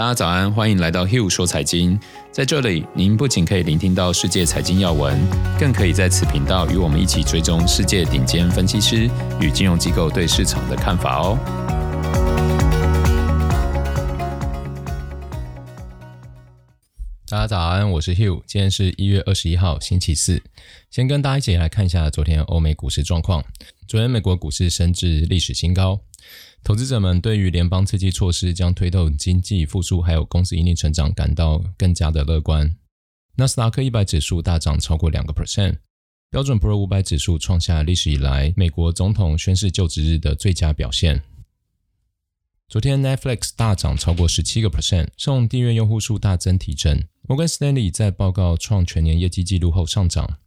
大家早安，欢迎来到 Hill 说财经。在这里，您不仅可以聆听到世界财经要闻，更可以在此频道与我们一起追踪世界顶尖分析师与金融机构对市场的看法哦。大家早安，我是 Hill，今天是一月二十一号，星期四。先跟大家一起来看一下昨天欧美股市状况。昨天美国股市升至历史新高。投资者们对于联邦刺激措施将推动经济复苏，还有公司盈利成长感到更加的乐观。纳斯达克一百指数大涨超过两个 percent，标准普尔五百指数创下历史以来美国总统宣誓就职日的最佳表现。昨天 Netflix 大涨超过十七个 percent，受订阅用户数大增提振。摩根士丹利在报告创全年业绩纪录后上涨。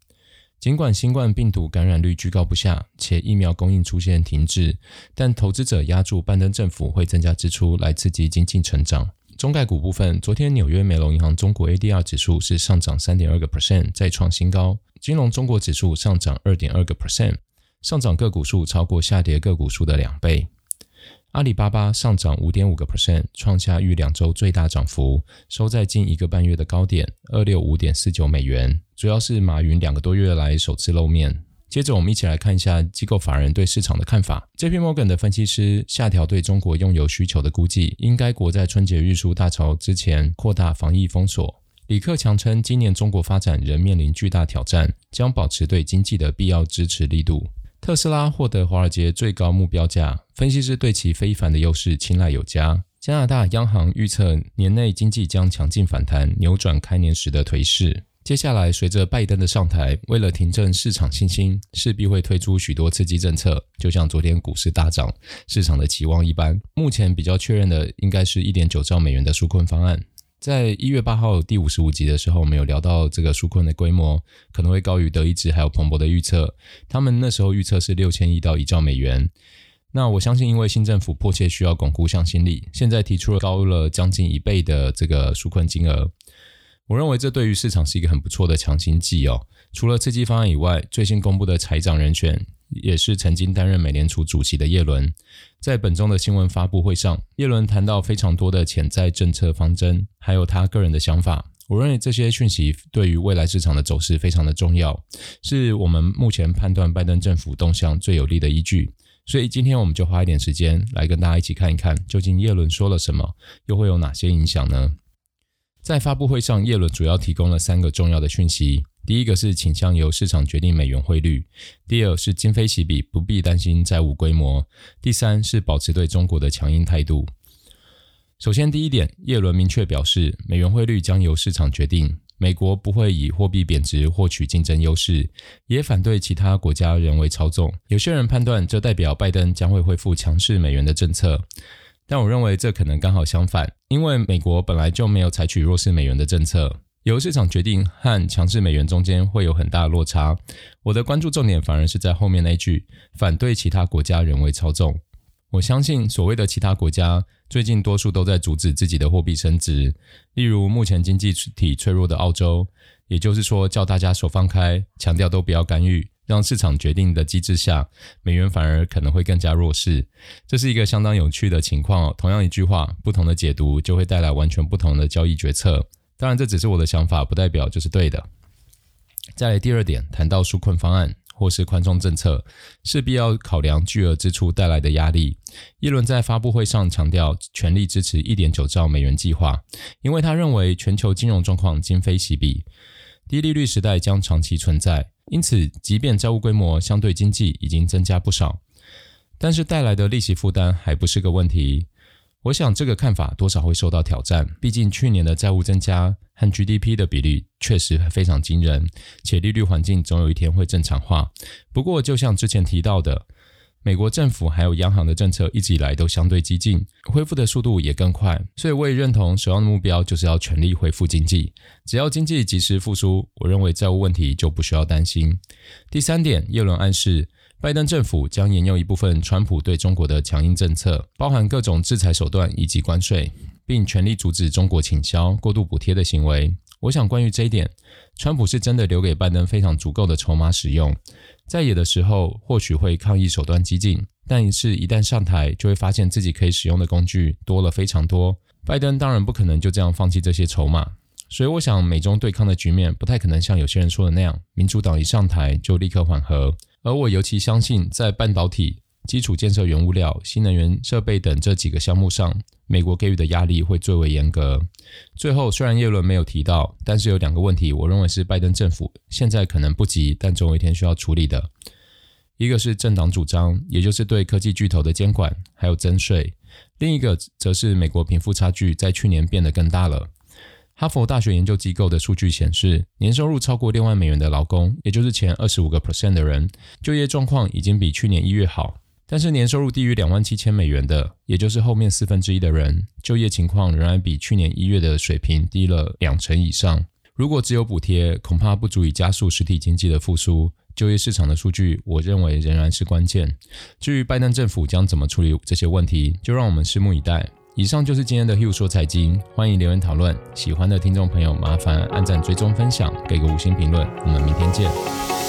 尽管新冠病毒感染率居高不下，且疫苗供应出现停滞，但投资者押注拜登政府会增加支出来刺激经济成长。中概股部分，昨天纽约美隆银行中国 ADR 指数是上涨三点二个 percent，再创新高。金融中国指数上涨二点二个 percent，上涨个股数超过下跌个股数的两倍。阿里巴巴上涨五点五个 percent，创下逾两周最大涨幅，收在近一个半月的高点二六五点四九美元。主要是马云两个多月来首次露面。接着，我们一起来看一下机构法人对市场的看法。JP Morgan 的分析师下调对中国用油需求的估计，因该国在春节运输大潮之前扩大防疫封锁。李克强称，今年中国发展仍面临巨大挑战，将保持对经济的必要支持力度。特斯拉获得华尔街最高目标价，分析师对其非凡的优势青睐有加。加拿大央行预测年内经济将强劲反弹，扭转开年时的颓势。接下来，随着拜登的上台，为了提振市场信心，势必会推出许多刺激政策，就像昨天股市大涨，市场的期望一般。目前比较确认的，应该是一点九兆美元的纾困方案。在一月八号第五十五集的时候，我们有聊到这个纾困的规模可能会高于德意志还有彭博的预测，他们那时候预测是六千亿到一兆美元。那我相信，因为新政府迫切需要巩固向心力，现在提出了高了将近一倍的这个纾困金额。我认为这对于市场是一个很不错的强心剂哦。除了刺激方案以外，最新公布的财长人选。也是曾经担任美联储主席的耶伦，在本周的新闻发布会上，耶伦谈到非常多的潜在政策方针，还有他个人的想法。我认为这些讯息对于未来市场的走势非常的重要，是我们目前判断拜登政府动向最有力的依据。所以今天我们就花一点时间来跟大家一起看一看，究竟耶伦说了什么，又会有哪些影响呢？在发布会上，耶伦主要提供了三个重要的讯息。第一个是倾向由市场决定美元汇率，第二是今非昔比，不必担心债务规模，第三是保持对中国的强硬态度。首先，第一点，叶伦明确表示，美元汇率将由市场决定，美国不会以货币贬值获取竞争优势，也反对其他国家人为操纵。有些人判断这代表拜登将会恢复强势美元的政策，但我认为这可能刚好相反，因为美国本来就没有采取弱势美元的政策。由市场决定和强制美元中间会有很大的落差。我的关注重点反而是在后面那句：反对其他国家人为操纵。我相信所谓的其他国家，最近多数都在阻止自己的货币升值。例如，目前经济体脆弱的澳洲，也就是说，叫大家手放开，强调都不要干预，让市场决定的机制下，美元反而可能会更加弱势。这是一个相当有趣的情况。同样一句话，不同的解读就会带来完全不同的交易决策。当然，这只是我的想法，不代表就是对的。再来第二点，谈到纾困方案或是宽松政策，势必要考量巨额支出带来的压力。耶伦在发布会上强调，全力支持一点九兆美元计划，因为他认为全球金融状况今非昔比，低利率时代将长期存在。因此，即便债务规模相对经济已经增加不少，但是带来的利息负担还不是个问题。我想这个看法多少会受到挑战，毕竟去年的债务增加和 GDP 的比例确实非常惊人，且利率环境总有一天会正常化。不过，就像之前提到的，美国政府还有央行的政策一直以来都相对激进，恢复的速度也更快，所以我也认同首要的目标就是要全力恢复经济。只要经济及时复苏，我认为债务问题就不需要担心。第三点，叶伦暗示。拜登政府将沿用一部分川普对中国的强硬政策，包含各种制裁手段以及关税，并全力阻止中国倾销、过度补贴的行为。我想，关于这一点，川普是真的留给拜登非常足够的筹码使用。在野的时候，或许会抗议手段激进，但是一旦上台，就会发现自己可以使用的工具多了非常多。拜登当然不可能就这样放弃这些筹码，所以我想美中对抗的局面不太可能像有些人说的那样，民主党一上台就立刻缓和。而我尤其相信，在半导体、基础建设、原物料、新能源设备等这几个项目上，美国给予的压力会最为严格。最后，虽然叶伦没有提到，但是有两个问题，我认为是拜登政府现在可能不急，但总有一天需要处理的。一个是政党主张，也就是对科技巨头的监管，还有增税。另一个则是美国贫富差距在去年变得更大了。哈佛大学研究机构的数据显示，年收入超过六万美元的劳工，也就是前二十五个 percent 的人，就业状况已经比去年一月好。但是年收入低于两万七千美元的，也就是后面四分之一的人，就业情况仍然比去年一月的水平低了两成以上。如果只有补贴，恐怕不足以加速实体经济的复苏。就业市场的数据，我认为仍然是关键。至于拜登政府将怎么处理这些问题，就让我们拭目以待。以上就是今天的 Hugh 说财经，欢迎留言讨论。喜欢的听众朋友，麻烦按赞、追踪、分享，给个五星评论。我们明天见。